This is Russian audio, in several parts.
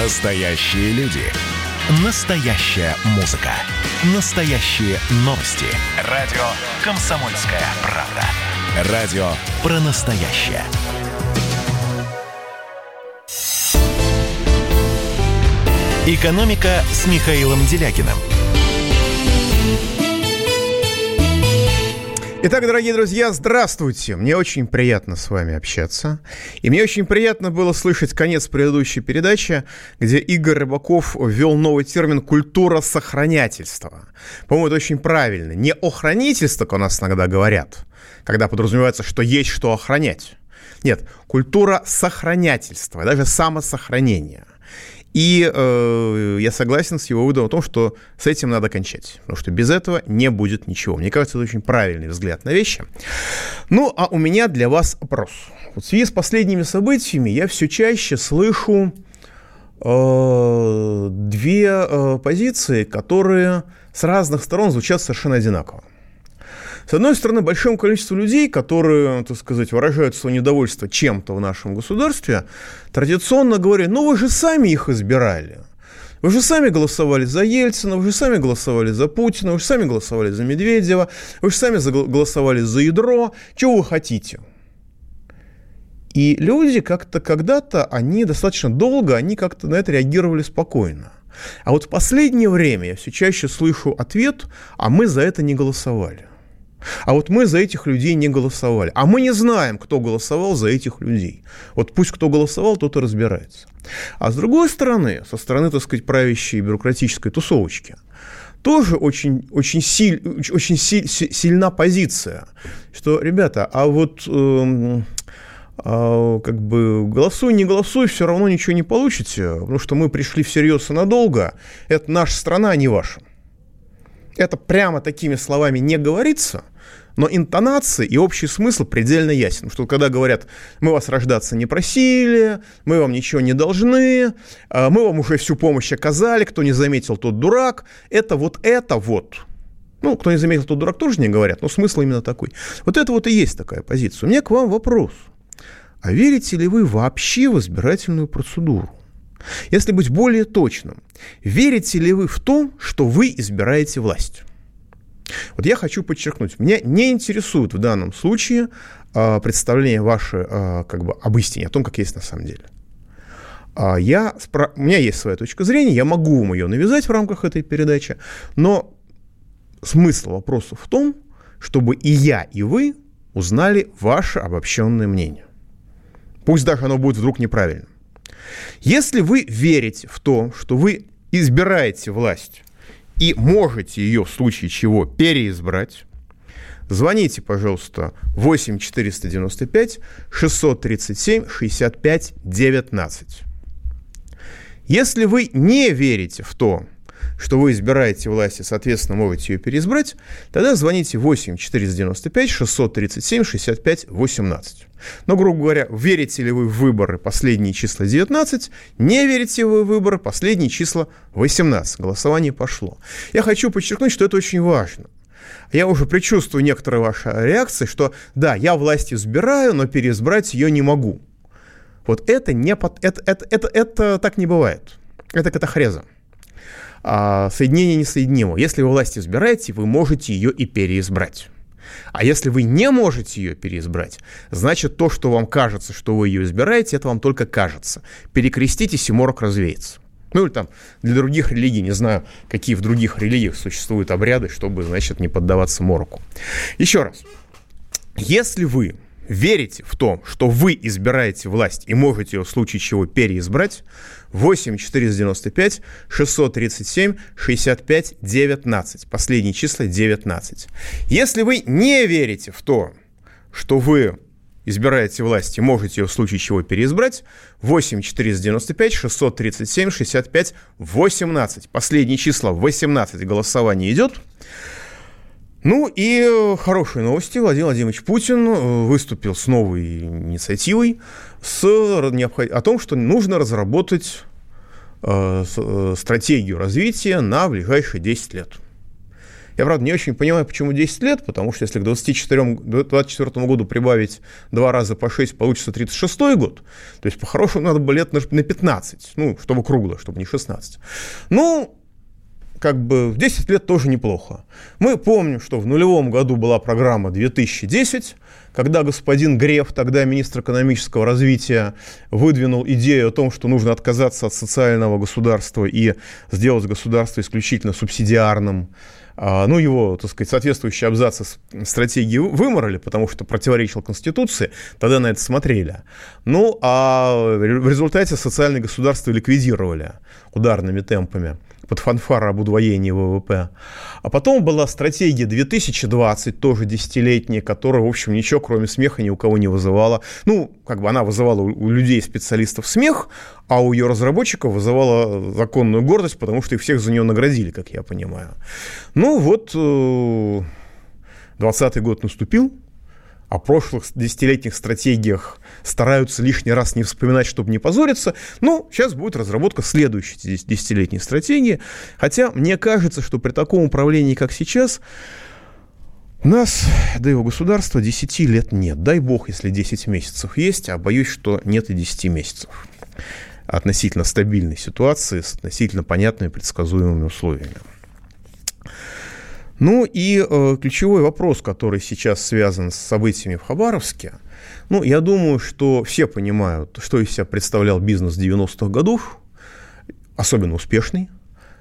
Настоящие люди. Настоящая музыка. Настоящие новости. Радио «Комсомольская правда». Радио про настоящее. «Экономика» с Михаилом Делякиным. Итак, дорогие друзья, здравствуйте. Мне очень приятно с вами общаться. И мне очень приятно было слышать конец предыдущей передачи, где Игорь Рыбаков ввел новый термин «культура сохранятельства». По-моему, это очень правильно. Не охранительство, как у нас иногда говорят, когда подразумевается, что есть что охранять. Нет, культура сохранятельства, даже самосохранения – и э, я согласен с его выводом о том, что с этим надо кончать, потому что без этого не будет ничего. Мне кажется, это очень правильный взгляд на вещи. Ну, а у меня для вас вопрос. Вот в связи с последними событиями я все чаще слышу э, две э, позиции, которые с разных сторон звучат совершенно одинаково. С одной стороны, большое количество людей, которые, так сказать, выражают свое недовольство чем-то в нашем государстве, традиционно говорят, ну вы же сами их избирали. Вы же сами голосовали за Ельцина, вы же сами голосовали за Путина, вы же сами голосовали за Медведева, вы же сами голосовали за ядро. Чего вы хотите? И люди как-то когда-то, они достаточно долго, они как-то на это реагировали спокойно. А вот в последнее время я все чаще слышу ответ, а мы за это не голосовали. А вот мы за этих людей не голосовали. А мы не знаем, кто голосовал за этих людей. Вот пусть кто голосовал, тот и разбирается. А с другой стороны, со стороны, так сказать, правящей бюрократической тусовочки, тоже очень, очень, силь, очень силь, сильна позиция, что, ребята, а вот э, э, как бы голосуй, не голосуй, все равно ничего не получите, потому что мы пришли всерьез и надолго, это наша страна, а не ваша это прямо такими словами не говорится, но интонации и общий смысл предельно ясен. Что когда говорят, мы вас рождаться не просили, мы вам ничего не должны, а, мы вам уже всю помощь оказали, кто не заметил, тот дурак, это вот это вот. Ну, кто не заметил, тот дурак тоже не говорят, но смысл именно такой. Вот это вот и есть такая позиция. У меня к вам вопрос. А верите ли вы вообще в избирательную процедуру? Если быть более точным, верите ли вы в то, что вы избираете власть? Вот я хочу подчеркнуть, меня не интересует в данном случае э, представление ваше э, как бы об истине, о том, как есть на самом деле. Э, я, у меня есть своя точка зрения, я могу вам ее навязать в рамках этой передачи, но смысл вопроса в том, чтобы и я, и вы узнали ваше обобщенное мнение. Пусть даже оно будет вдруг неправильным. Если вы верите в то, что вы избираете власть и можете ее в случае чего переизбрать, звоните, пожалуйста, 8 495 637 65 19. Если вы не верите в то, что вы избираете власть и, соответственно, можете ее переизбрать, тогда звоните 8 495 637 65 18. Но, грубо говоря, верите ли вы в выборы последние числа 19, не верите вы в выборы последние числа 18. Голосование пошло. Я хочу подчеркнуть, что это очень важно. Я уже предчувствую некоторые ваши реакции, что да, я власть избираю, но переизбрать ее не могу. Вот это не под, это, это, это, это так не бывает. Это катахреза а, соединение несоединимо. Если вы власть избираете, вы можете ее и переизбрать. А если вы не можете ее переизбрать, значит то, что вам кажется, что вы ее избираете, это вам только кажется. Перекреститесь, и морок развеется. Ну или там для других религий, не знаю, какие в других религиях существуют обряды, чтобы, значит, не поддаваться мороку. Еще раз. Если вы верите в то, что вы избираете власть и можете ее в случае чего переизбрать, 8 495 637 65 19. Последние числа 19. Если вы не верите в то, что вы избираете власть и можете ее в случае чего переизбрать, 8 495 637 65 18. Последние числа 18. Голосование идет. Ну и э, хорошие новости. Владимир Владимирович Путин э, выступил с новой инициативой с, о том, что нужно разработать э, стратегию развития на ближайшие 10 лет. Я, правда, не очень понимаю, почему 10 лет, потому что если к 24, 24 году прибавить два раза по 6, получится 36 год. То есть, по-хорошему, надо бы лет на 15, ну, чтобы кругло, чтобы не 16. Ну, как бы в 10 лет тоже неплохо. Мы помним, что в нулевом году была программа 2010, когда господин Греф, тогда министр экономического развития, выдвинул идею о том, что нужно отказаться от социального государства и сделать государство исключительно субсидиарным. А, ну, его, так сказать, соответствующие абзацы стратегии выморали, потому что противоречил Конституции, тогда на это смотрели. Ну, а в результате социальное государство ликвидировали ударными темпами под фанфары об удвоении ВВП. А потом была стратегия 2020, тоже десятилетняя, которая, в общем, ничего, кроме смеха, ни у кого не вызывала. Ну, как бы она вызывала у людей, специалистов смех, а у ее разработчиков вызывала законную гордость, потому что их всех за нее наградили, как я понимаю. Ну, вот 20 э, год наступил, о прошлых десятилетних стратегиях стараются лишний раз не вспоминать, чтобы не позориться. Ну, сейчас будет разработка следующей десятилетней стратегии. Хотя мне кажется, что при таком управлении, как сейчас, у нас, да у государства, 10 лет нет. Дай бог, если 10 месяцев есть, а боюсь, что нет и 10 месяцев относительно стабильной ситуации с относительно понятными предсказуемыми условиями. Ну и э, ключевой вопрос, который сейчас связан с событиями в Хабаровске, ну, я думаю, что все понимают, что из себя представлял бизнес 90-х годов, особенно успешный,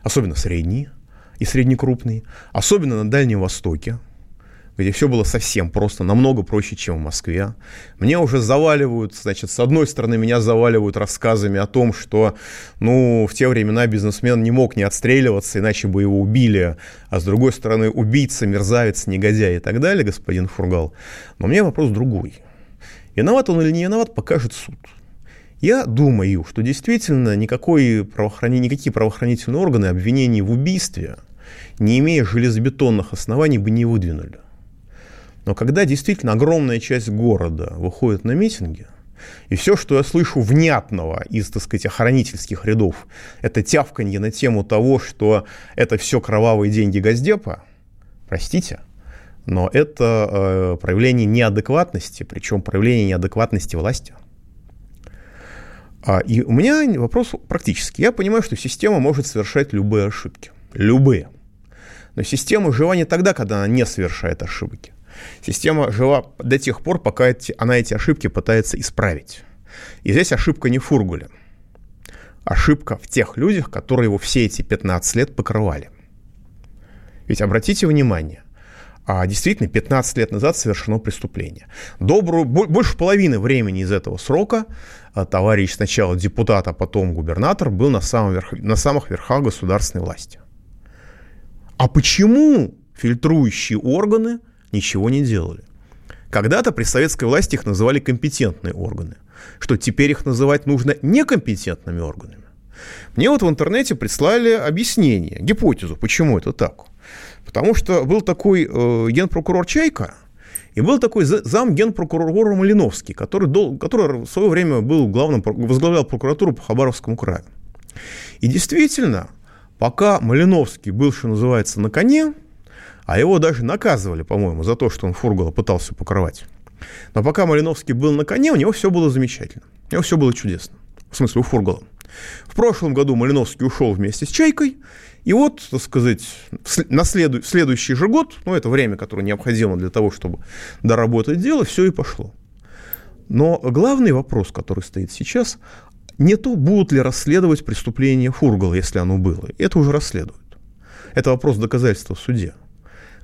особенно средний и среднекрупный, особенно на Дальнем Востоке, где все было совсем просто, намного проще, чем в Москве. Мне уже заваливают, значит, с одной стороны, меня заваливают рассказами о том, что, ну, в те времена бизнесмен не мог не отстреливаться, иначе бы его убили, а с другой стороны, убийца, мерзавец, негодяй и так далее, господин Фургал. Но у меня вопрос другой. Виноват он или не виноват, покажет суд. Я думаю, что действительно никакой правоохрани... никакие правоохранительные органы обвинений в убийстве, не имея железобетонных оснований, бы не выдвинули. Но когда действительно огромная часть города выходит на митинги, и все, что я слышу внятного из, так сказать, охранительских рядов, это тявканье на тему того, что это все кровавые деньги Газдепа, простите, но это э, проявление неадекватности, причем проявление неадекватности власти. А, и у меня вопрос практический. Я понимаю, что система может совершать любые ошибки. Любые. Но система жива не тогда, когда она не совершает ошибки. Система жива до тех пор, пока эти, она эти ошибки пытается исправить. И здесь ошибка не в Фургуле. Ошибка в тех людях, которые его все эти 15 лет покрывали. Ведь обратите внимание, а действительно 15 лет назад совершено преступление. Добрую, больше половины времени из этого срока а, товарищ сначала депутат, а потом губернатор был на, самом верх, на самых верхах государственной власти. А почему фильтрующие органы ничего не делали. Когда-то при советской власти их называли компетентные органы, что теперь их называть нужно некомпетентными органами. Мне вот в интернете прислали объяснение, гипотезу, почему это так. Потому что был такой э, генпрокурор Чайка, и был такой зам генпрокурора Малиновский, который, дол, который в свое время был главным, возглавлял прокуратуру по Хабаровскому краю. И действительно, пока Малиновский был, что называется, на коне, а его даже наказывали, по-моему, за то, что он Фургала пытался покрывать. Но пока Малиновский был на коне, у него все было замечательно. У него все было чудесно. В смысле, у Фургала. В прошлом году Малиновский ушел вместе с Чайкой, и вот, так сказать, на следу, следующий же год, ну, это время, которое необходимо для того, чтобы доработать дело, все и пошло. Но главный вопрос, который стоит сейчас, не то, будут ли расследовать преступление Фургала, если оно было. Это уже расследуют. Это вопрос доказательства в суде.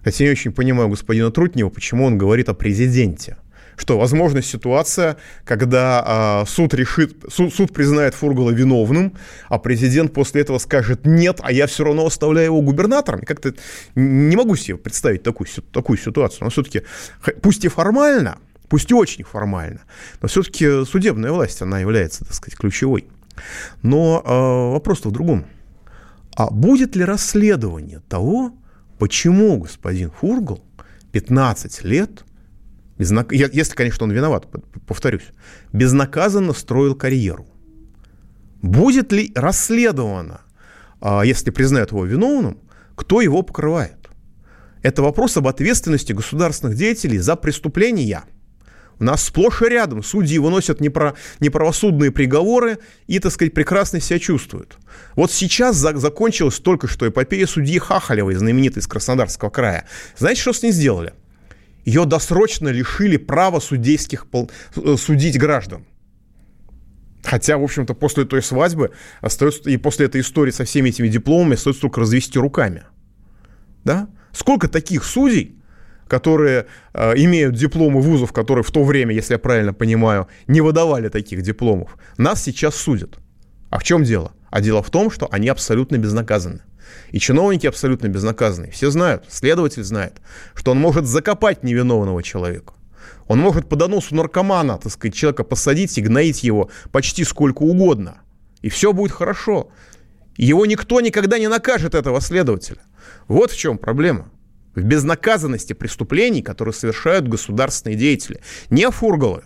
Хотя я не очень понимаю господина Трутнева, почему он говорит о президенте. Что, возможно, ситуация, когда а, суд решит, суд, суд признает Фургала виновным, а президент после этого скажет нет, а я все равно оставляю его губернатором. Как-то не могу себе представить такую, такую ситуацию. Но все-таки, пусть и формально, пусть и очень формально, но все-таки судебная власть, она является, так сказать, ключевой. Но э, вопрос-то в другом. А будет ли расследование того, Почему господин Фургал 15 лет, безнак... если, конечно, он виноват, повторюсь, безнаказанно строил карьеру? Будет ли расследовано, а, если признают его виновным, кто его покрывает? Это вопрос об ответственности государственных деятелей за преступления. У нас сплошь и рядом судьи выносят непро, неправосудные приговоры и, так сказать, прекрасно себя чувствуют. Вот сейчас за, закончилась только что эпопея судьи Хахалевой, знаменитой из Краснодарского края. Знаете, что с ней сделали? Ее досрочно лишили права судейских, э, судить граждан. Хотя, в общем-то, после той свадьбы остается, и после этой истории со всеми этими дипломами остается только развести руками. Да? Сколько таких судей, которые э, имеют дипломы вузов, которые в то время, если я правильно понимаю, не выдавали таких дипломов, нас сейчас судят. А в чем дело? А дело в том, что они абсолютно безнаказаны. И чиновники абсолютно безнаказаны. Все знают, следователь знает, что он может закопать невиновного человека. Он может по доносу наркомана, так сказать, человека посадить и гноить его почти сколько угодно. И все будет хорошо. Его никто никогда не накажет, этого следователя. Вот в чем проблема. В безнаказанности преступлений, которые совершают государственные деятели. Не фургалы,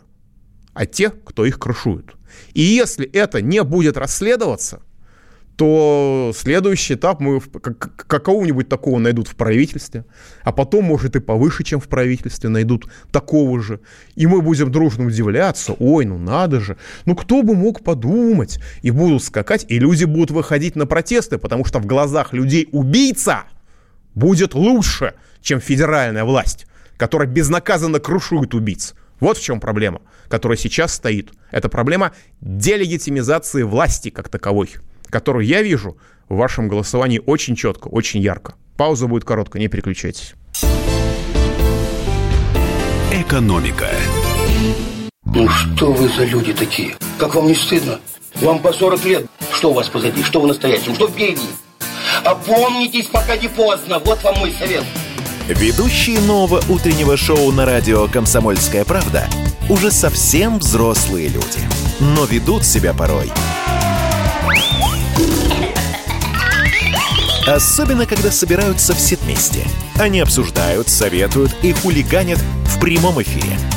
а те, кто их крышует. И если это не будет расследоваться, то следующий этап мы какого-нибудь такого найдут в правительстве, а потом, может, и повыше, чем в правительстве, найдут такого же. И мы будем дружно удивляться, ой, ну надо же, ну кто бы мог подумать, и будут скакать, и люди будут выходить на протесты, потому что в глазах людей убийца будет лучше, чем федеральная власть, которая безнаказанно крушует убийц. Вот в чем проблема, которая сейчас стоит. Это проблема делегитимизации власти как таковой которую я вижу в вашем голосовании очень четко, очень ярко. Пауза будет короткая, не переключайтесь. Экономика. Ну что вы за люди такие? Как вам не стыдно? Вам по 40 лет. Что у вас позади? Что в настоящем? Что впереди? Опомнитесь, пока не поздно. Вот вам мой совет. Ведущие нового утреннего шоу на радио «Комсомольская правда» уже совсем взрослые люди. Но ведут себя порой Особенно, когда собираются все вместе. Они обсуждают, советуют и хулиганят в прямом эфире.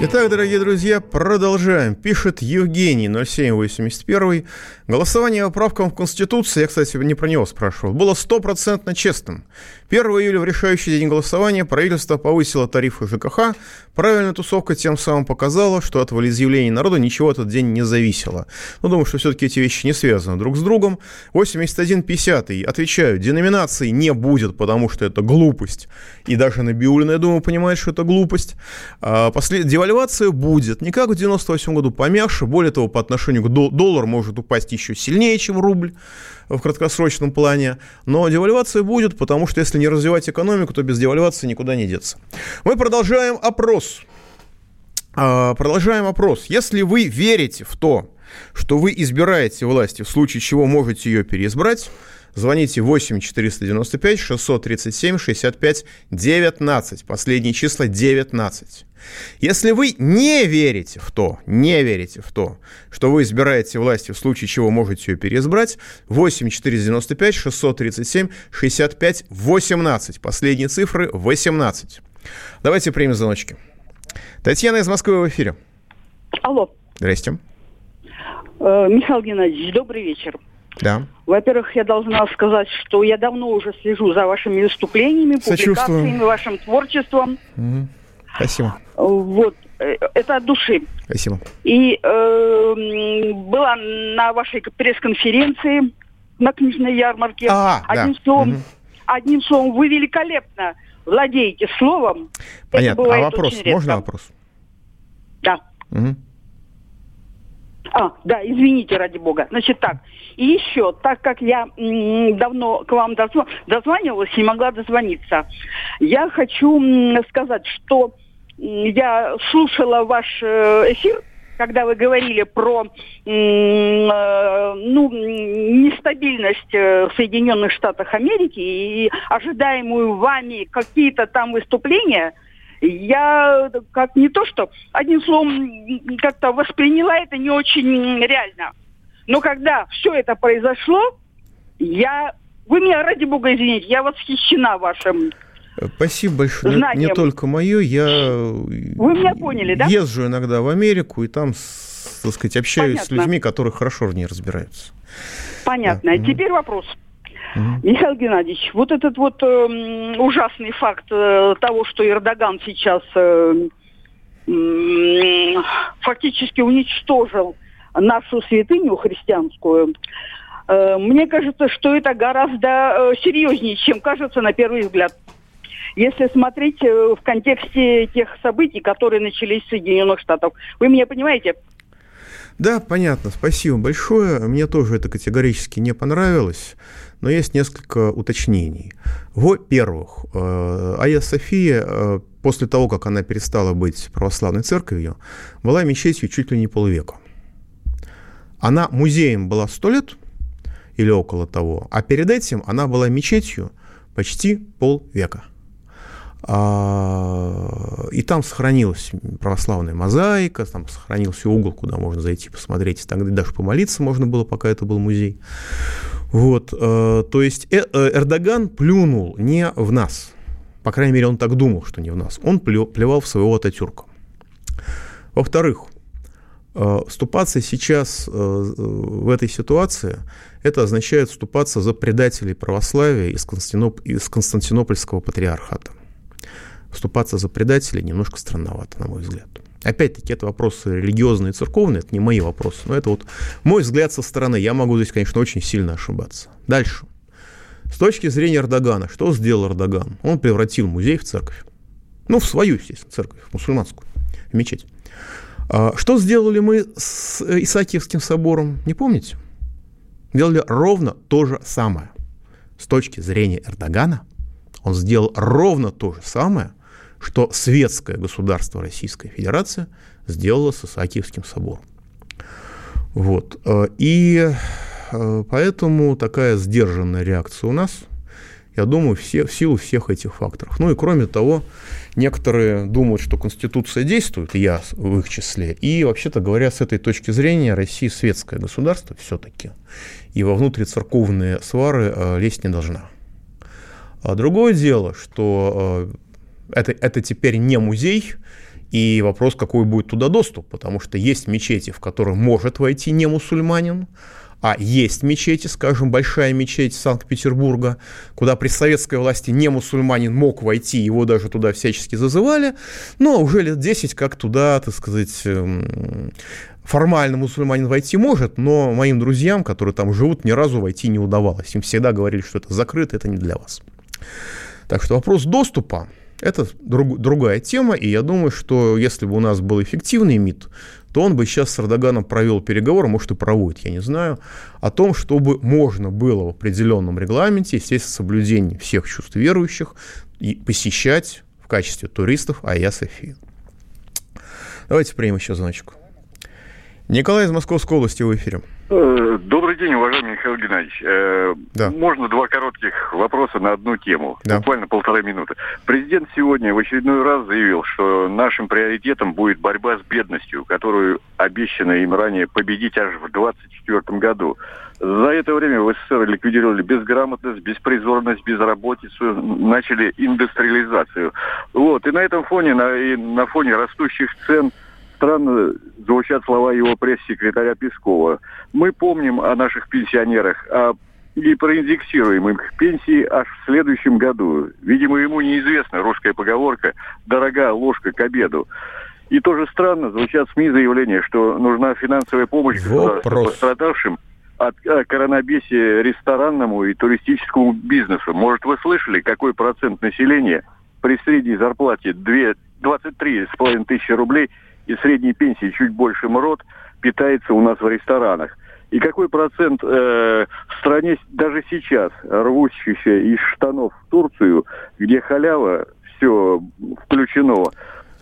Итак, дорогие друзья, продолжаем. Пишет Евгений 0781. Голосование по правкам в Конституции, я, кстати, не про него спрашивал, было стопроцентно честным. 1 июля в решающий день голосования правительство повысило тарифы ЖКХ. Правильная тусовка тем самым показала, что от волеизъявлений народа ничего этот день не зависело. Но думаю, что все-таки эти вещи не связаны друг с другом. 81.50. Отвечаю, деноминации не будет, потому что это глупость. И даже Набиулина, я думаю, понимает, что это глупость. А послед... Девальвация будет. Не как в 98 году помягче. Более того, по отношению к доллару может упасть еще сильнее, чем рубль в краткосрочном плане. Но девальвация будет, потому что если не развивать экономику, то без девальвации никуда не деться. Мы продолжаем опрос. А, продолжаем опрос. Если вы верите в то, что вы избираете власти, в случае чего можете ее переизбрать, Звоните 8 495 637 65 19. Последние числа 19. Если вы не верите в то, не верите в то, что вы избираете власти, в случае чего можете ее переизбрать, 8 495 637 65 18. Последние цифры 18. Давайте примем звоночки. Татьяна из Москвы в эфире. Алло. Здрасте. Э, Михаил Геннадьевич, добрый вечер. Да. Во-первых, я должна сказать, что я давно уже слежу за вашими выступлениями, публикациями, вашим творчеством. Угу. Спасибо. Вот. Э, это от души. Спасибо. И э, была на вашей пресс-конференции на книжной ярмарке. А, одним, да. словом, угу. одним словом, вы великолепно владеете словом. Понятно. а вопрос? Можно вопрос? Да. Угу. А, да, извините, ради бога. Значит так, и еще, так как я давно к вам дозв... дозванивалась, не могла дозвониться, я хочу сказать, что я слушала ваш э, эфир, когда вы говорили про э, ну, нестабильность э, в Соединенных Штатах Америки и ожидаемую вами какие-то там выступления – я как не то что, одним словом, как-то восприняла это не очень реально. Но когда все это произошло, я... Вы меня, ради бога, извините, я восхищена вашим Спасибо большое. Знанием. Не, не только мое, я Вы меня поняли, да? езжу иногда в Америку и там, так сказать, общаюсь Понятно. с людьми, которые хорошо в ней разбираются. Понятно. Да. Теперь вопрос. Угу. Михаил Геннадьевич, вот этот вот э, ужасный факт э, того, что Эрдоган сейчас э, э, фактически уничтожил нашу святыню христианскую, э, мне кажется, что это гораздо э, серьезнее, чем кажется на первый взгляд. Если смотреть э, в контексте тех событий, которые начались в Соединенных Штатах. Вы меня понимаете? Да, понятно. Спасибо большое. Мне тоже это категорически не понравилось, но есть несколько уточнений. Во-первых, Айя София после того, как она перестала быть православной церковью, была мечетью чуть ли не полвека. Она музеем была сто лет или около того, а перед этим она была мечетью почти полвека. А, и там сохранилась православная мозаика, там сохранился угол, куда можно зайти посмотреть, тогда даже помолиться можно было, пока это был музей. Вот, э, то есть э, э, Эрдоган плюнул не в нас, по крайней мере, он так думал, что не в нас, он плевал в своего Ататюрка. Во-вторых, вступаться сейчас в этой ситуации, это означает вступаться за предателей православия из, Константиноп... из Константинопольского патриархата вступаться за предателей немножко странновато, на мой взгляд. Опять-таки, это вопросы религиозные и церковные, это не мои вопросы, но это вот мой взгляд со стороны. Я могу здесь, конечно, очень сильно ошибаться. Дальше. С точки зрения Эрдогана, что сделал Эрдоган? Он превратил музей в церковь. Ну, в свою, естественно, церковь, в мусульманскую, в мечеть. А что сделали мы с Исаакиевским собором, не помните? Делали ровно то же самое. С точки зрения Эрдогана, он сделал ровно то же самое, что светское государство Российская Федерация сделало с Исаакиевским собором. Вот. Э, и э, поэтому такая сдержанная реакция у нас, я думаю, все, в силу всех этих факторов. Ну и кроме того, некоторые думают, что Конституция действует, я в их числе. И, вообще-то говоря, с этой точки зрения Россия светское государство все-таки. И во внутрицерковные свары э, лезть не должна. А другое дело, что это, это теперь не музей, и вопрос, какой будет туда доступ, потому что есть мечети, в которые может войти не мусульманин, а есть мечети, скажем, большая мечеть Санкт-Петербурга, куда при советской власти не мусульманин мог войти, его даже туда всячески зазывали, но уже лет 10 как туда, так сказать, эм, формально мусульманин войти может, но моим друзьям, которые там живут, ни разу войти не удавалось. Им всегда говорили, что это закрыто, это не для вас. Так что вопрос доступа это друг, другая тема, и я думаю, что если бы у нас был эффективный МИД, то он бы сейчас с Эрдоганом провел переговоры, может и проводит, я не знаю, о том, чтобы можно было в определенном регламенте, естественно, соблюдение всех чувств верующих, и посещать в качестве туристов Айя Софию. Давайте примем еще звоночку. Николай из Московской области в эфире. Э, добрый день, уважаемый Михаил Геннадьевич. Э, да. Можно два коротких вопроса на одну тему, да. буквально полторы минуты. Президент сегодня в очередной раз заявил, что нашим приоритетом будет борьба с бедностью, которую обещано им ранее победить аж в 2024 году. За это время в СССР ликвидировали безграмотность, беспризорность, безработицу, начали индустриализацию. Вот. И на этом фоне, на, и на фоне растущих цен – странно звучат слова его пресс-секретаря Пескова. Мы помним о наших пенсионерах, а и проиндексируем их пенсии аж в следующем году. Видимо, ему неизвестна русская поговорка «дорога ложка к обеду». И тоже странно звучат СМИ заявления, что нужна финансовая помощь пострадавшим от э, коронабесия ресторанному и туристическому бизнесу. Может, вы слышали, какой процент населения при средней зарплате 23,5 тысячи рублей – и средней пенсии чуть больше МРОД питается у нас в ресторанах. И какой процент э, в стране даже сейчас, рвущийся из штанов в Турцию, где халява, все включено,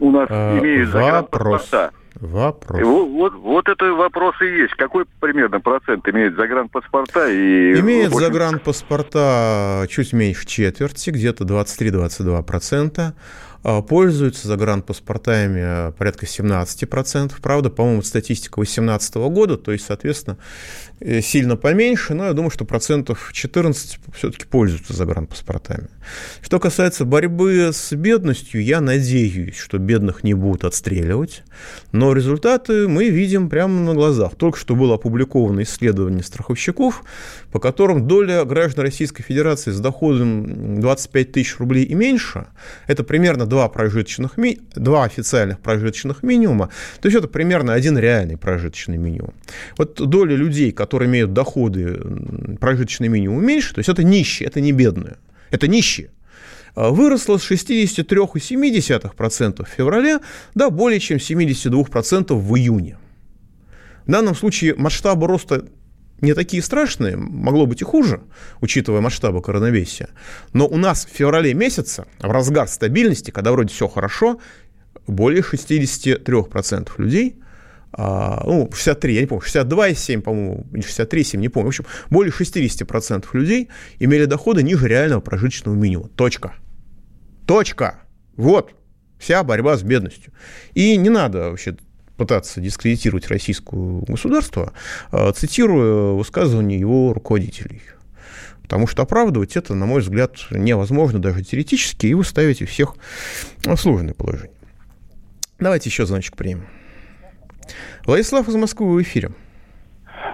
у нас э, имеют загранпаспорта. Вопрос. Вот, вот, вот это вопрос и есть. Какой примерно процент имеет загранпаспорта? И, имеет общем... загранпаспорта чуть меньше четверти, где-то 23-22%. а, пользуются загранпаспортами порядка 17%. Правда, по-моему, статистика 2018 года, то есть, соответственно, э, сильно поменьше, но я думаю, что процентов 14 все-таки пользуются загранпаспортами. Что касается борьбы с бедностью, я надеюсь, что бедных не будут отстреливать, но результаты мы видим прямо на глазах. Только что было опубликовано исследование страховщиков, по которым доля граждан Российской Федерации с доходом 25 тысяч рублей и меньше, это примерно два, прожиточных, два официальных прожиточных минимума, то есть это примерно один реальный прожиточный минимум. Вот доля людей, которые имеют доходы прожиточный минимум меньше, то есть это нищие, это не бедные, это нищие а, выросла с 63,7% в феврале до более чем 72% в июне. В данном случае масштабы роста не такие страшные, могло быть и хуже, учитывая масштабы коронавируса. Но у нас в феврале месяце, в разгар стабильности, когда вроде все хорошо, более 63% людей, а, ну, 63, я не помню, 62,7, по-моему, 63,7, не помню. В общем, более 60% людей имели доходы ниже реального прожиточного минимума. Точка. Точка. Вот вся борьба с бедностью. И не надо вообще пытаться дискредитировать российское государство, а, цитируя высказывания его руководителей. Потому что оправдывать это, на мой взгляд, невозможно даже теоретически, и вы ставите всех в сложное положение. Давайте еще звоночек примем. Владислав из Москвы в эфире.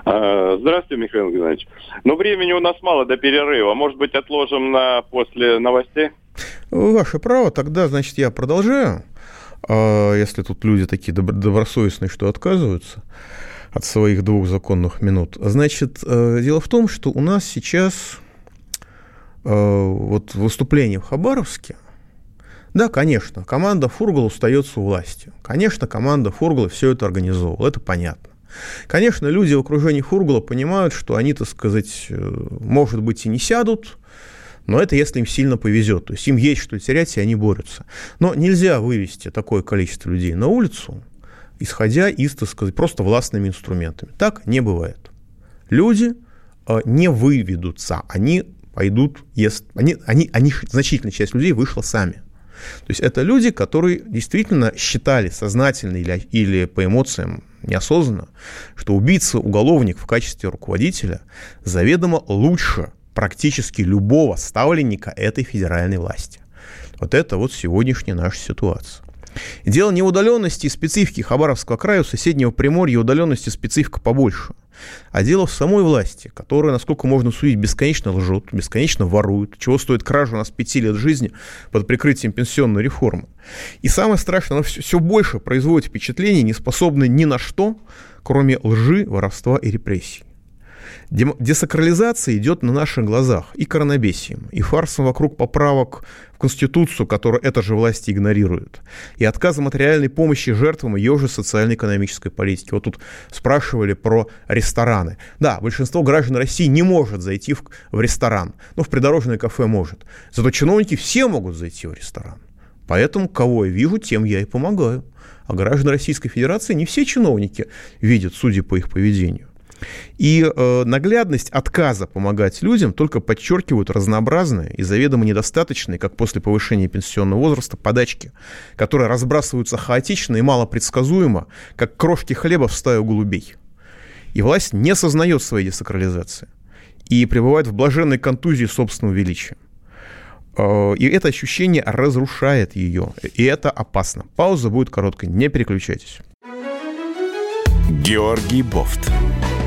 А, здравствуйте, Михаил Геннадьевич. Ну, времени у нас мало до перерыва. Может быть, отложим на после новостей? Ваше право. Тогда, значит, я продолжаю. А если тут люди такие добросовестные, что отказываются от своих двух законных минут. Значит, э, дело в том, что у нас сейчас э, вот выступление в Хабаровске, да, конечно, команда Фургала остается у власти. Конечно, команда Фургала все это организовывала, это понятно. Конечно, люди в окружении Фургала понимают, что они, так сказать, э, может быть, и не сядут, но это если им сильно повезет. То есть им есть что терять, и они борются. Но нельзя вывести такое количество людей на улицу, исходя из, так сказать, просто властными инструментами. Так не бывает. Люди э, не выведутся, они пойдут, если, они, они, они, значительная часть людей вышла сами. То есть это люди, которые действительно считали сознательно или, или по эмоциям неосознанно, что убийца, уголовник в качестве руководителя заведомо лучше практически любого ставленника этой федеральной власти. Вот это вот сегодняшняя наша ситуация. Дело не в удаленности и специфике Хабаровского края, у соседнего Приморья удаленности специфика побольше. А дело в самой власти, которая, насколько можно судить, бесконечно лжет, бесконечно ворует, чего стоит кража у нас пяти лет жизни под прикрытием пенсионной реформы. И самое страшное, она все, все больше производит впечатление, не способное ни на что, кроме лжи, воровства и репрессий. Десакрализация идет на наших глазах и коронабесием, и фарсом вокруг поправок в Конституцию, которую эта же власть игнорирует, и отказом от реальной помощи жертвам ее же социально-экономической политики. Вот тут спрашивали про рестораны. Да, большинство граждан России не может зайти в, в ресторан, но в придорожное кафе может. Зато чиновники все могут зайти в ресторан. Поэтому кого я вижу, тем я и помогаю. А граждан Российской Федерации не все чиновники видят, судя по их поведению. И э, наглядность отказа помогать людям только подчеркивают разнообразные и заведомо недостаточные, как после повышения пенсионного возраста, подачки, которые разбрасываются хаотично и малопредсказуемо, как крошки хлеба в стаю голубей. И власть не сознает своей десакрализации и пребывает в блаженной контузии собственного величия. Э, и это ощущение разрушает ее, и это опасно. Пауза будет короткой, не переключайтесь. Георгий Бофт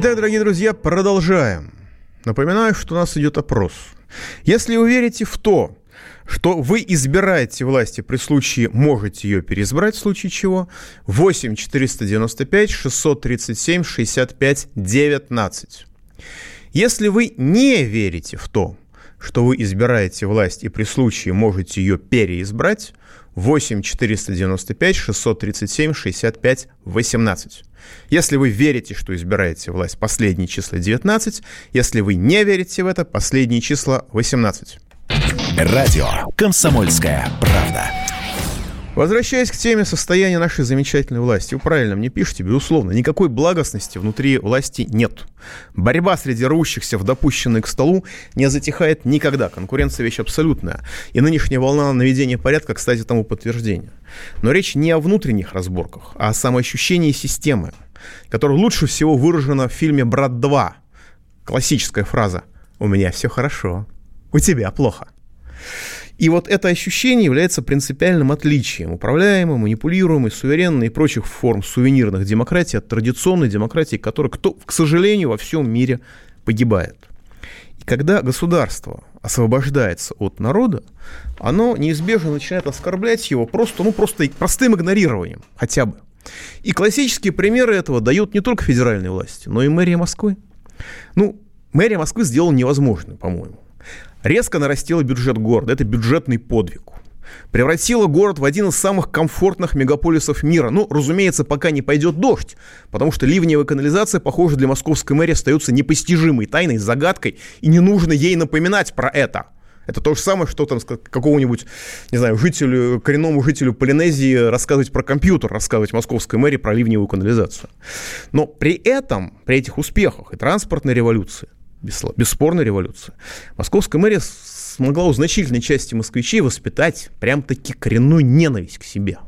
Итак, дорогие друзья, продолжаем. Напоминаю, что у нас идет опрос. Если вы верите в то, что вы избираете власти при случае, можете ее переизбрать в случае чего, 8 495 637 65 19. Если вы не верите в то, что вы избираете власть и при случае можете ее переизбрать, 8 495 637 65 18. Если вы верите, что избираете власть, последние числа 19. Если вы не верите в это, последние числа 18. Радио «Комсомольская правда». Возвращаясь к теме состояния нашей замечательной власти, вы правильно мне пишете, безусловно, никакой благостности внутри власти нет. Борьба среди рвущихся в допущенные к столу не затихает никогда. Конкуренция вещь абсолютная. И нынешняя волна наведения порядка, кстати, тому подтверждение. Но речь не о внутренних разборках, а о самоощущении системы, которая лучше всего выражена в фильме «Брат 2». Классическая фраза «У меня все хорошо, у тебя плохо». И вот это ощущение является принципиальным отличием управляемой, манипулируемой, суверенной и прочих форм сувенирных демократий от традиционной демократии, которая, кто, к сожалению, во всем мире погибает. И когда государство освобождается от народа, оно неизбежно начинает оскорблять его просто, ну, просто простым игнорированием хотя бы. И классические примеры этого дают не только федеральные власти, но и мэрия Москвы. Ну, мэрия Москвы сделала невозможное, по-моему резко нарастила бюджет города. Это бюджетный подвиг. Превратила город в один из самых комфортных мегаполисов мира. Ну, разумеется, пока не пойдет дождь, потому что ливневая канализация, похоже, для московской мэрии остается непостижимой тайной, загадкой, и не нужно ей напоминать про это. Это то же самое, что там какому-нибудь, не знаю, жителю, коренному жителю Полинезии рассказывать про компьютер, рассказывать московской мэрии про ливневую канализацию. Но при этом, при этих успехах и транспортной революции, бесспорная революция. Московская мэрия смогла у значительной части москвичей воспитать прям-таки коренную ненависть к себе.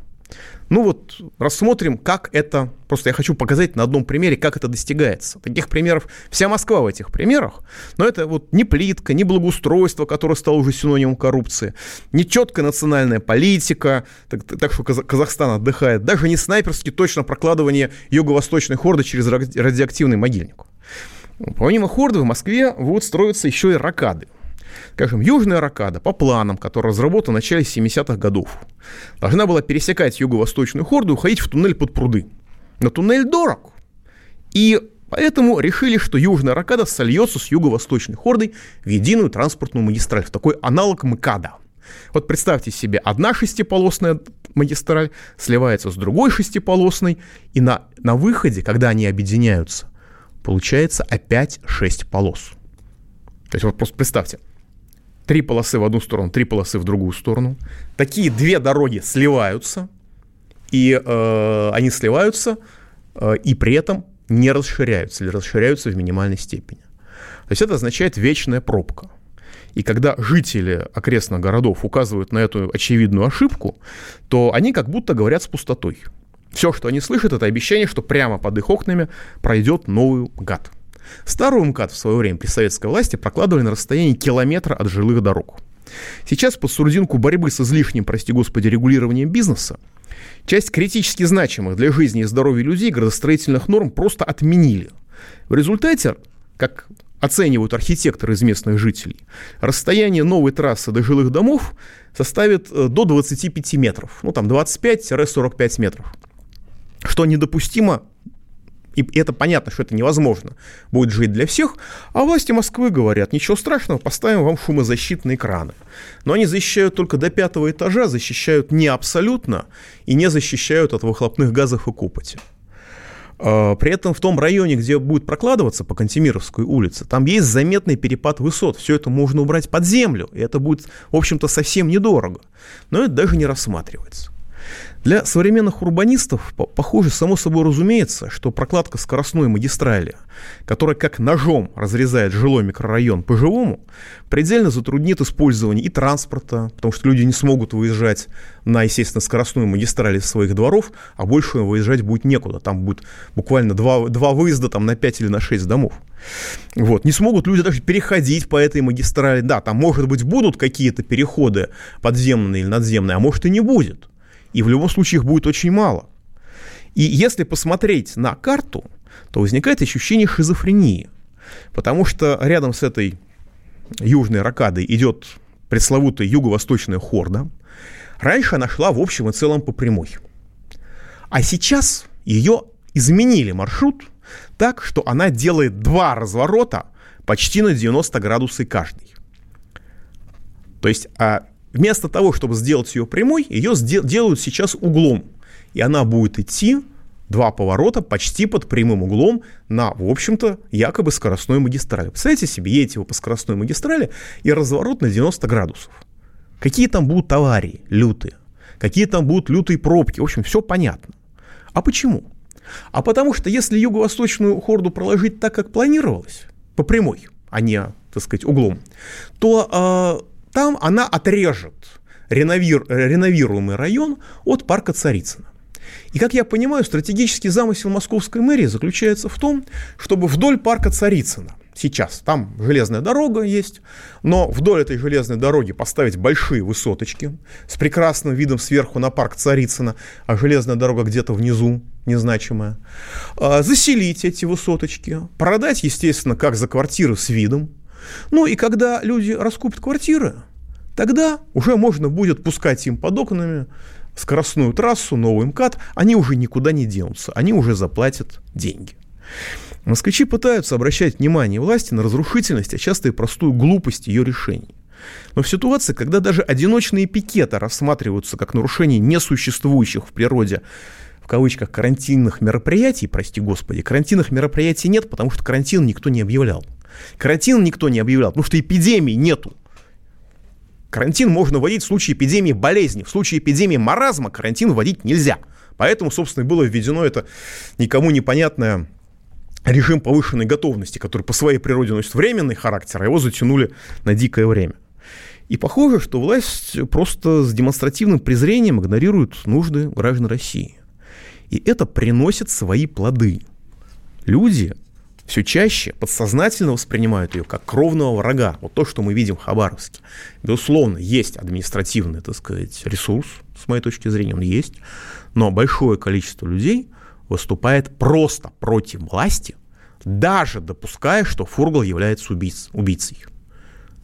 Ну вот рассмотрим, как это, просто я хочу показать на одном примере, как это достигается. Таких примеров, вся Москва в этих примерах, но это вот не плитка, не благоустройство, которое стало уже синонимом коррупции, не четкая национальная политика, так, так что Казахстан отдыхает, даже не снайперски точно прокладывание юго-восточной хорды через радиоактивный могильник. Помимо Хорда в Москве вот строятся еще и ракады. Скажем, южная ракада по планам, которая разработана в начале 70-х годов, должна была пересекать юго-восточную хорду и уходить в туннель под пруды. Но туннель дорог. И поэтому решили, что южная ракада сольется с юго-восточной хордой в единую транспортную магистраль, в такой аналог МКАДа. Вот представьте себе, одна шестиполосная магистраль сливается с другой шестиполосной, и на, на выходе, когда они объединяются, получается опять 6 полос. То есть вот просто представьте, три полосы в одну сторону, три полосы в другую сторону. Такие две дороги сливаются, и э, они сливаются, э, и при этом не расширяются или расширяются в минимальной степени. То есть это означает вечная пробка. И когда жители окрестных городов указывают на эту очевидную ошибку, то они как будто говорят с пустотой. Все, что они слышат, это обещание, что прямо под их окнами пройдет новый МКАД. Старую МКАД в свое время при советской власти прокладывали на расстоянии километра от жилых дорог. Сейчас под сурдинку борьбы с излишним, прости господи, регулированием бизнеса часть критически значимых для жизни и здоровья людей градостроительных норм просто отменили. В результате, как оценивают архитекторы из местных жителей, расстояние новой трассы до жилых домов составит э, до 25 метров, ну там 25-45 метров что недопустимо, и это понятно, что это невозможно будет жить для всех, а власти Москвы говорят, ничего страшного, поставим вам шумозащитные экраны. Но они защищают только до пятого этажа, защищают не абсолютно и не защищают от выхлопных газов и копоти. А, при этом в том районе, где будет прокладываться по Кантемировской улице, там есть заметный перепад высот. Все это можно убрать под землю, и это будет, в общем-то, совсем недорого. Но это даже не рассматривается. Для современных урбанистов, похоже, само собой разумеется, что прокладка скоростной магистрали, которая как ножом разрезает жилой микрорайон по-живому, предельно затруднит использование и транспорта, потому что люди не смогут выезжать на, естественно, скоростную магистраль из своих дворов, а больше выезжать будет некуда. Там будет буквально два, два выезда там, на 5 или на 6 домов. Вот. Не смогут люди даже переходить по этой магистрали. Да, там, может быть, будут какие-то переходы подземные или надземные, а может и не будет и в любом случае их будет очень мало. И если посмотреть на карту, то возникает ощущение шизофрении, потому что рядом с этой южной ракадой идет пресловутая юго-восточная хорда. Раньше она шла в общем и целом по прямой. А сейчас ее изменили маршрут так, что она делает два разворота почти на 90 градусов каждый. То есть а вместо того, чтобы сделать ее прямой, ее делают сейчас углом. И она будет идти два поворота почти под прямым углом на, в общем-то, якобы скоростной магистрали. Представляете себе, едете вы по скоростной магистрали и разворот на 90 градусов. Какие там будут аварии лютые, какие там будут лютые пробки, в общем, все понятно. А почему? А потому что если юго-восточную хорду проложить так, как планировалось, по прямой, а не, так сказать, углом, то э, там она отрежет реновир, реновируемый район от парка Царицына. И, как я понимаю, стратегический замысел московской мэрии заключается в том, чтобы вдоль парка Царицына сейчас. Там железная дорога есть, но вдоль этой железной дороги поставить большие высоточки с прекрасным видом сверху на парк Царицына, а железная дорога где-то внизу, незначимая. А, заселить эти высоточки, продать, естественно, как за квартиры с видом. Ну и когда люди раскупят квартиры, тогда уже можно будет пускать им под окнами скоростную трассу, новый МКАД, они уже никуда не денутся, они уже заплатят деньги. Москвичи пытаются обращать внимание власти на разрушительность, а часто и простую глупость ее решений. Но в ситуации, когда даже одиночные пикеты рассматриваются как нарушение несуществующих в природе в кавычках карантинных мероприятий, прости господи, карантинных мероприятий нет, потому что карантин никто не объявлял. Карантин никто не объявлял, потому что эпидемии нету. Карантин можно вводить в случае эпидемии болезни. В случае эпидемии маразма карантин вводить нельзя. Поэтому, собственно, было введено это никому непонятное режим повышенной готовности, который по своей природе носит временный характер, а его затянули на дикое время. И похоже, что власть просто с демонстративным презрением игнорирует нужды граждан России. И это приносит свои плоды. Люди все чаще подсознательно воспринимают ее как кровного врага. Вот то, что мы видим в Хабаровске. Безусловно, есть административный, так сказать, ресурс, с моей точки зрения, он есть, но большое количество людей – выступает просто против власти, даже допуская, что Фургал является убийц, убийцей.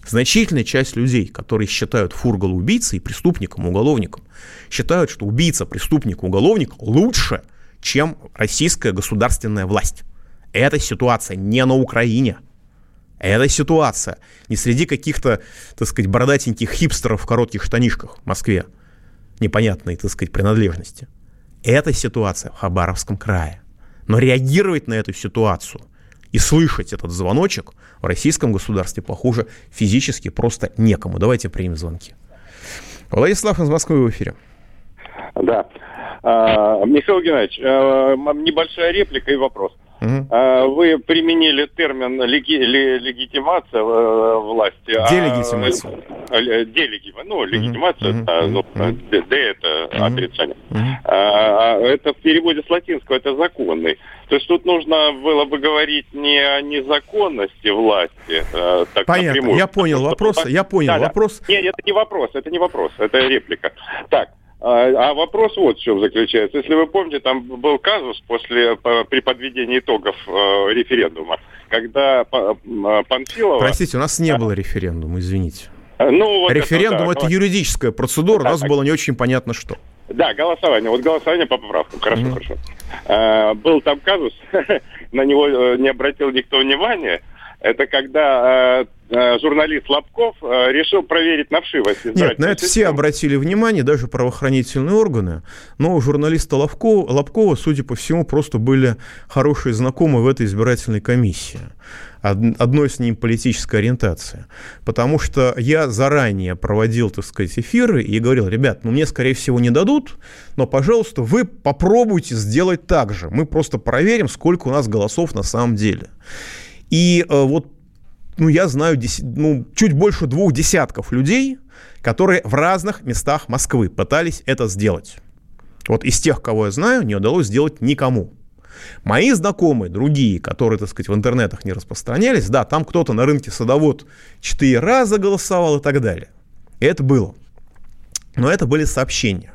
Значительная часть людей, которые считают Фургала убийцей, преступником, уголовником, считают, что убийца, преступник, уголовник лучше, чем российская государственная власть. Эта ситуация не на Украине. Эта ситуация не среди каких-то, так сказать, бородатеньких хипстеров в коротких штанишках в Москве непонятной, так сказать, принадлежности. Это ситуация в Хабаровском крае. Но реагировать на эту ситуацию и слышать этот звоночек в российском государстве, похоже, физически просто некому. Давайте примем звонки. Владислав из Москвы в эфире. Да. А, Михаил Геннадьевич, а, небольшая реплика и вопрос. Угу. Вы применили термин леги, легитимация э, власти. Делегитимация. А, делеги, ну, легитимация, угу. это, ну, Д, Д это угу. отрицание. Угу. А, это в переводе с латинского это законный. То есть тут нужно было бы говорить не о незаконности власти. Так Понятно, напрямую. я понял вопрос. Я понял да, вопрос. Да. Нет, это не вопрос, это не вопрос, это реплика. Так, а, а вопрос вот в чем заключается. Если вы помните, там был казус после, при подведении итогов э, референдума, когда Панфилова... Простите, у нас не было референдума, извините. Ну, вот Референдум это, да, это юридическая процедура, да, у нас так. было не очень понятно что. Да, голосование. Вот голосование по поправкам. Хорошо, mm-hmm. хорошо. А, был там казус, на него э, не обратил никто внимания. Это когда э, Э, журналист Лобков э, решил проверить на вшивость. Нет, на это систему. все обратили внимание, даже правоохранительные органы. Но у журналиста Лобкова, Лобкова, судя по всему, просто были хорошие знакомые в этой избирательной комиссии одной с ним политической ориентации. Потому что я заранее проводил, так сказать, эфиры и говорил, ребят, ну мне, скорее всего, не дадут, но, пожалуйста, вы попробуйте сделать так же. Мы просто проверим, сколько у нас голосов на самом деле. И э, вот ну, я знаю, ну, чуть больше двух десятков людей, которые в разных местах Москвы пытались это сделать. Вот из тех, кого я знаю, не удалось сделать никому. Мои знакомые, другие, которые, так сказать, в интернетах не распространялись, да, там кто-то на рынке садовод четыре раза голосовал и так далее. И это было. Но это были сообщения.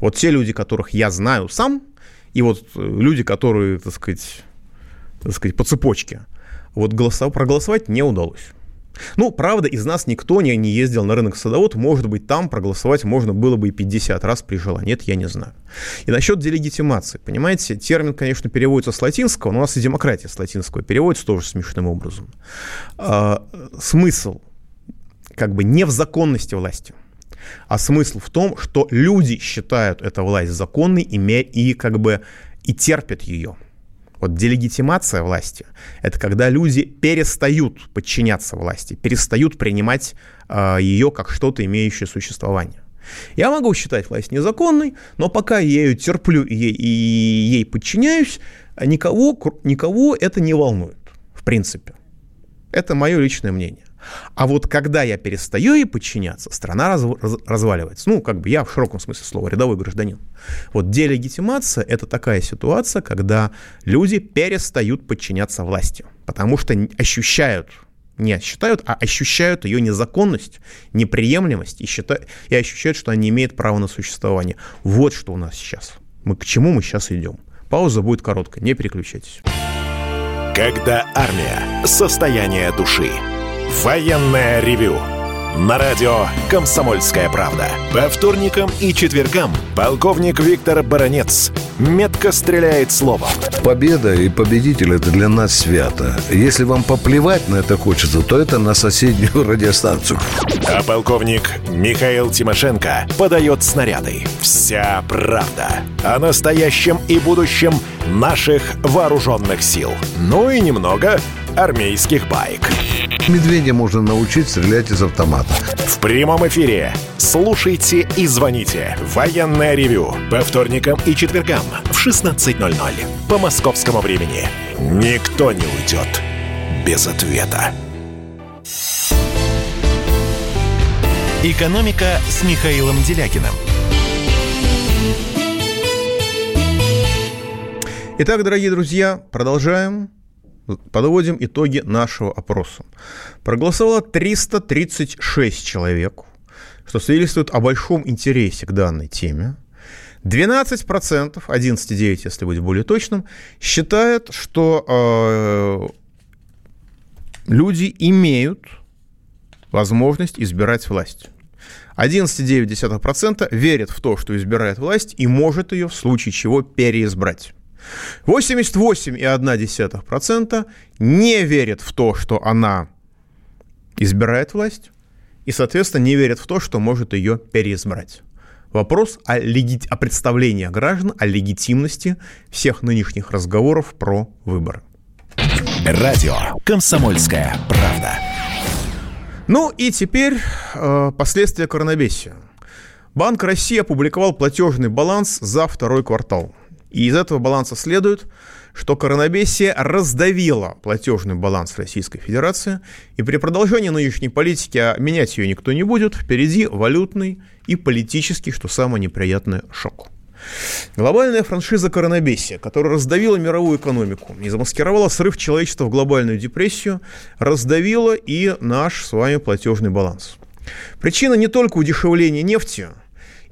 Вот те люди, которых я знаю сам, и вот э, люди, которые, так сказать, так сказать, по цепочке – вот голосов, проголосовать не удалось. Ну, правда, из нас никто не, не ездил на рынок садовод. Может быть, там проголосовать можно было бы и 50 раз при желании. Это я не знаю. И насчет делегитимации. Понимаете, термин, конечно, переводится с латинского, но у нас и демократия с латинского переводится тоже смешным образом. А, смысл как бы не в законности власти, а смысл в том, что люди считают эту власть законной и, и как бы и терпят ее. Вот делегитимация власти – это когда люди перестают подчиняться власти, перестают принимать э, ее как что-то, имеющее существование. Я могу считать власть незаконной, но пока я ее терплю и ей, и ей подчиняюсь, никого, никого это не волнует, в принципе. Это мое личное мнение. А вот когда я перестаю ей подчиняться, страна раз, раз, разваливается. Ну, как бы я в широком смысле слова, рядовой гражданин. Вот делегитимация – это такая ситуация, когда люди перестают подчиняться власти, потому что ощущают не считают, а ощущают ее незаконность, неприемлемость и, считают, и ощущают, что она не имеет права на существование. Вот что у нас сейчас. Мы, к чему мы сейчас идем. Пауза будет короткая, не переключайтесь. Когда армия. Состояние души. Военное ревю на радио «Комсомольская правда». По вторникам и четвергам полковник Виктор Баранец метко стреляет словом. Победа и победитель – это для нас свято. Если вам поплевать на это хочется, то это на соседнюю радиостанцию. А полковник Михаил Тимошенко подает снаряды. Вся правда о настоящем и будущем наших вооруженных сил. Ну и немного армейских байк. Медведя можно научить стрелять из автомата. В прямом эфире. Слушайте и звоните. Военное ревю. По вторникам и четвергам в 16.00. По московскому времени. Никто не уйдет без ответа. «Экономика» с Михаилом Делякиным. Итак, дорогие друзья, продолжаем. Подводим итоги нашего опроса. Проголосовало 336 человек, что свидетельствует о большом интересе к данной теме. 12%, 11,9, если быть более точным, считают, что э, люди имеют возможность избирать власть. 11,9% верят в то, что избирает власть и может ее в случае чего переизбрать. 88,1% не верят в то, что она избирает власть, и, соответственно, не верят в то, что может ее переизбрать. Вопрос о, леги... о представлении граждан, о легитимности всех нынешних разговоров про выборы. Радио «Комсомольская правда». Ну и теперь э, последствия коронавируса. Банк России опубликовал платежный баланс за второй квартал. И из этого баланса следует, что коронабесие раздавило платежный баланс Российской Федерации, и при продолжении нынешней политики, а менять ее никто не будет, впереди валютный и политический, что самое неприятное, шок. Глобальная франшиза коронабесия, которая раздавила мировую экономику и замаскировала срыв человечества в глобальную депрессию, раздавила и наш с вами платежный баланс. Причина не только удешевления нефти –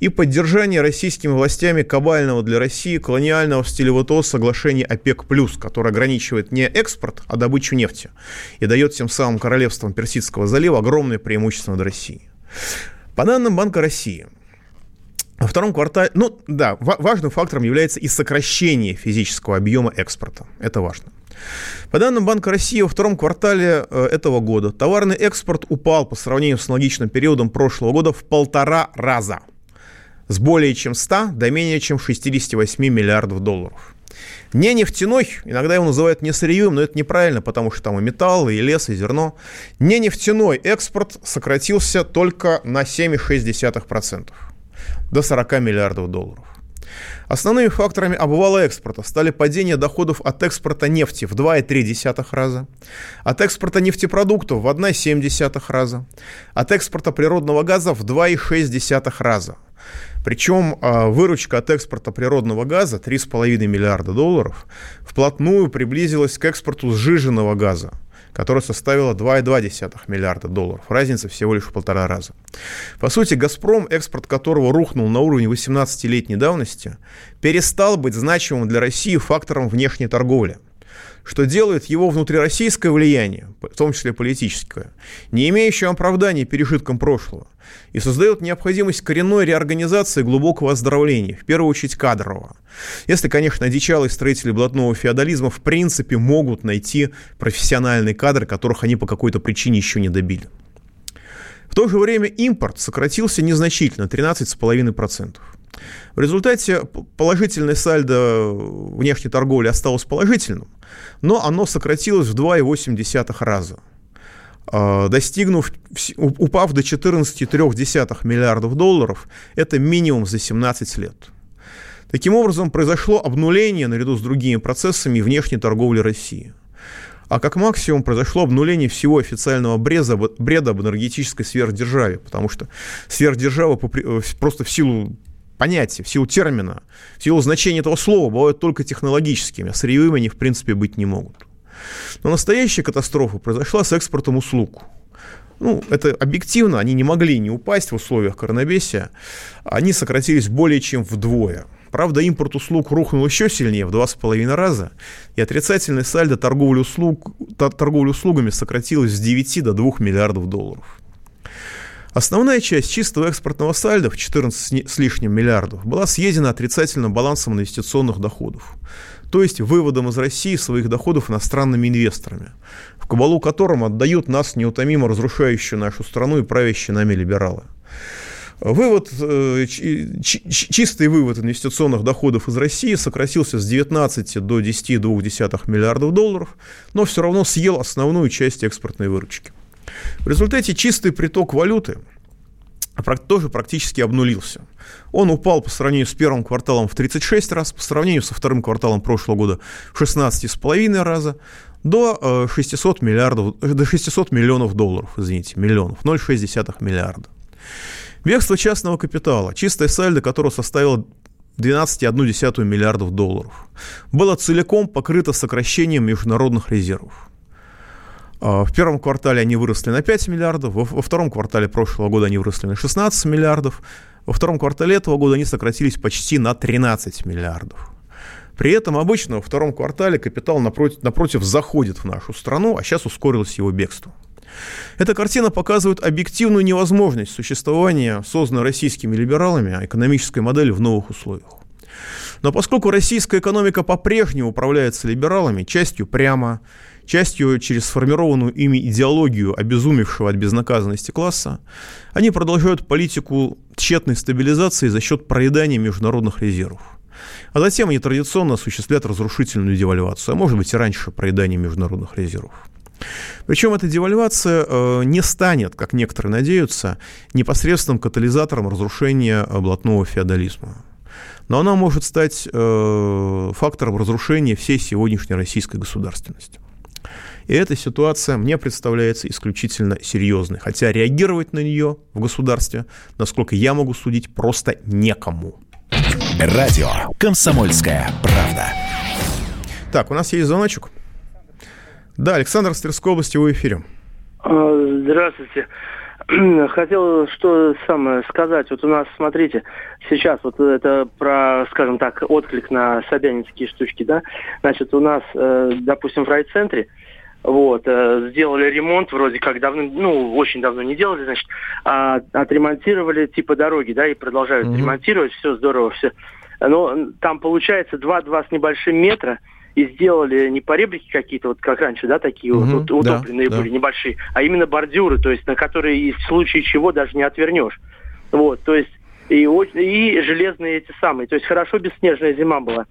и поддержание российскими властями кабального для России колониального в стиле ВТО соглашения ОПЕК+, которое ограничивает не экспорт, а добычу нефти и дает тем самым королевствам Персидского залива огромное преимущество над Россией. По данным Банка России, во втором квартале, ну да, важным фактором является и сокращение физического объема экспорта. Это важно. По данным Банка России, во втором квартале э, этого года товарный экспорт упал по сравнению с аналогичным периодом прошлого года в полтора раза – с более чем 100 до менее чем 68 миллиардов долларов. Не нефтяной, иногда его называют не сырьем, но это неправильно, потому что там и металл, и лес, и зерно. Не нефтяной экспорт сократился только на 7,6%, до 40 миллиардов долларов. Основными факторами обвала экспорта стали падение доходов от экспорта нефти в 2,3 раза, от экспорта нефтепродуктов в 1,7 раза, от экспорта природного газа в 2,6 раза – причем а, выручка от экспорта природного газа 3,5 миллиарда долларов вплотную приблизилась к экспорту сжиженного газа, который составила 2,2 миллиарда долларов. Разница всего лишь в полтора раза. По сути, «Газпром», экспорт которого рухнул на уровне 18-летней давности, перестал быть значимым для России фактором внешней торговли – что делает его внутрироссийское влияние, в том числе политическое, не имеющее оправдания пережиткам прошлого, и создает необходимость коренной реорганизации глубокого оздоровления, в первую очередь кадрового. Если, конечно, одичалые строители блатного феодализма в принципе могут найти профессиональные кадры, которых они по какой-то причине еще не добили. В то же время импорт сократился незначительно, 13,5%. В результате положительное сальдо внешней торговли осталось положительным, но оно сократилось в 2,8 раза а, достигнув, упав до 14,3 миллиардов долларов, это минимум за 17 лет. Таким образом, произошло обнуление наряду с другими процессами внешней торговли России. А как максимум произошло обнуление всего официального бреда, бреда об энергетической сверхдержаве, потому что сверхдержава э, просто в силу понятия, в силу термина, в силу значения этого слова бывают только технологическими, а сырьевыми они в принципе быть не могут. Но настоящая катастрофа произошла с экспортом услуг. Ну, это объективно, они не могли не упасть в условиях коронавируса, они сократились более чем вдвое. Правда, импорт услуг рухнул еще сильнее, в два с половиной раза, и отрицательный сальдо торговли, услуг, торговли услугами сократилось с 9 до 2 миллиардов долларов. Основная часть чистого экспортного сальда в 14 с лишним миллиардов была съедена отрицательным балансом инвестиционных доходов то есть выводом из России своих доходов иностранными инвесторами, в кабалу которым отдают нас неутомимо разрушающую нашу страну и правящие нами либералы. Вывод, э, чистый вывод инвестиционных доходов из России сократился с 19 до 10,2 миллиардов долларов, но все равно съел основную часть экспортной выручки. В результате чистый приток валюты тоже практически обнулился. Он упал по сравнению с первым кварталом в 36 раз, по сравнению со вторым кварталом прошлого года в 16,5 раза, до 600, э, миллиардов, до 600 миллионов долларов, извините, миллионов, 0,6 миллиарда. Бегство частного капитала, чистое сальдо которого составило 12,1 миллиардов долларов, было целиком покрыто сокращением международных резервов. А, в первом квартале они выросли на 5 миллиардов, во, втором квартале прошлого года они выросли на 16 миллиардов, во втором квартале этого года они сократились почти на 13 миллиардов. При этом обычно во втором квартале капитал напротив, напротив заходит в нашу страну, а сейчас ускорилось его бегство. Эта картина показывает объективную невозможность существования созданной российскими либералами экономической модели в новых условиях. Но поскольку российская экономика по-прежнему управляется либералами, частью прямо, частью через сформированную ими идеологию обезумевшего от безнаказанности класса, они продолжают политику тщетной стабилизации за счет проедания международных резервов. А затем они традиционно осуществляют разрушительную девальвацию, а может быть и раньше проедание международных резервов. Причем эта девальвация э, не станет, как некоторые надеются, непосредственным катализатором разрушения блатного феодализма. Но она может стать э, фактором разрушения всей сегодняшней российской государственности. И эта ситуация мне представляется исключительно серьезной. Хотя реагировать на нее в государстве, насколько я могу судить, просто некому. Радио «Комсомольская правда». Так, у нас есть звоночек. Да, Александр с Тверской области, в эфире. А, здравствуйте. Хотел что самое сказать. Вот у нас, смотрите, сейчас вот это про, скажем так, отклик на собянинские штучки, да. Значит, у нас, э, допустим, в райцентре вот, э, сделали ремонт, вроде как давно, ну, очень давно не делали, значит, а, отремонтировали типа дороги, да, и продолжают mm-hmm. ремонтировать, все здорово, все. Но там получается 2-2 с небольшим метра, и сделали не поребрики какие-то, вот как раньше, да, такие угу, вот утопленные да, были, да. небольшие, а именно бордюры, то есть на которые в случае чего даже не отвернешь. Вот, то есть и, и железные эти самые, то есть хорошо бесснежная зима была.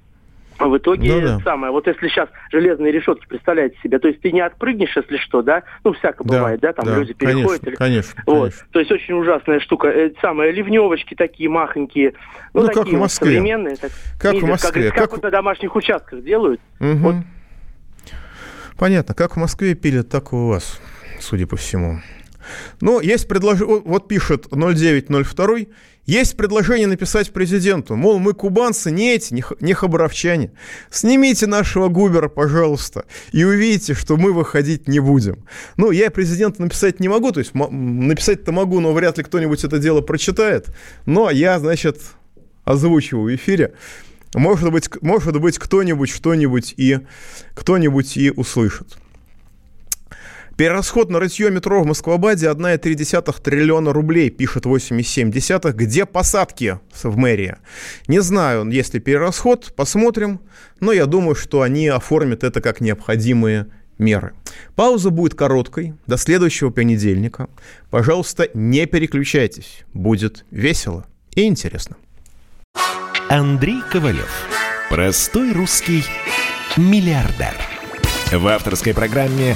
А в итоге ну, да. самое, вот если сейчас железные решетки, представляете себе, то есть ты не отпрыгнешь, если что, да, ну, всяко да, бывает, да, там да, люди переходят. Конечно, или... конечно, вот. конечно. То есть очень ужасная штука. Это самое, ливневочки такие махонькие, ну, ну такие как в Москве. Вот современные. Так, как в Москве. Как, как, как вот на домашних участках делают. Угу. Вот. Понятно, как в Москве пилят, так и у вас, судя по всему. Ну, есть предложение, вот пишет 0902, есть предложение написать президенту, мол, мы кубанцы, не эти, не хабаровчане. Снимите нашего Губера, пожалуйста, и увидите, что мы выходить не будем. Ну, я президенту написать не могу, то есть написать-то могу, но вряд ли кто-нибудь это дело прочитает. Но я, значит, озвучиваю в эфире. Может быть, может быть кто-нибудь что-нибудь и кто-нибудь и услышит. Перерасход на рытье метро в Москвабаде 1,3 триллиона рублей, пишет 8,7. Где посадки в мэрии? Не знаю, есть ли перерасход, посмотрим. Но я думаю, что они оформят это как необходимые меры. Пауза будет короткой, до следующего понедельника. Пожалуйста, не переключайтесь, будет весело и интересно. Андрей Ковалев. Простой русский миллиардер. В авторской программе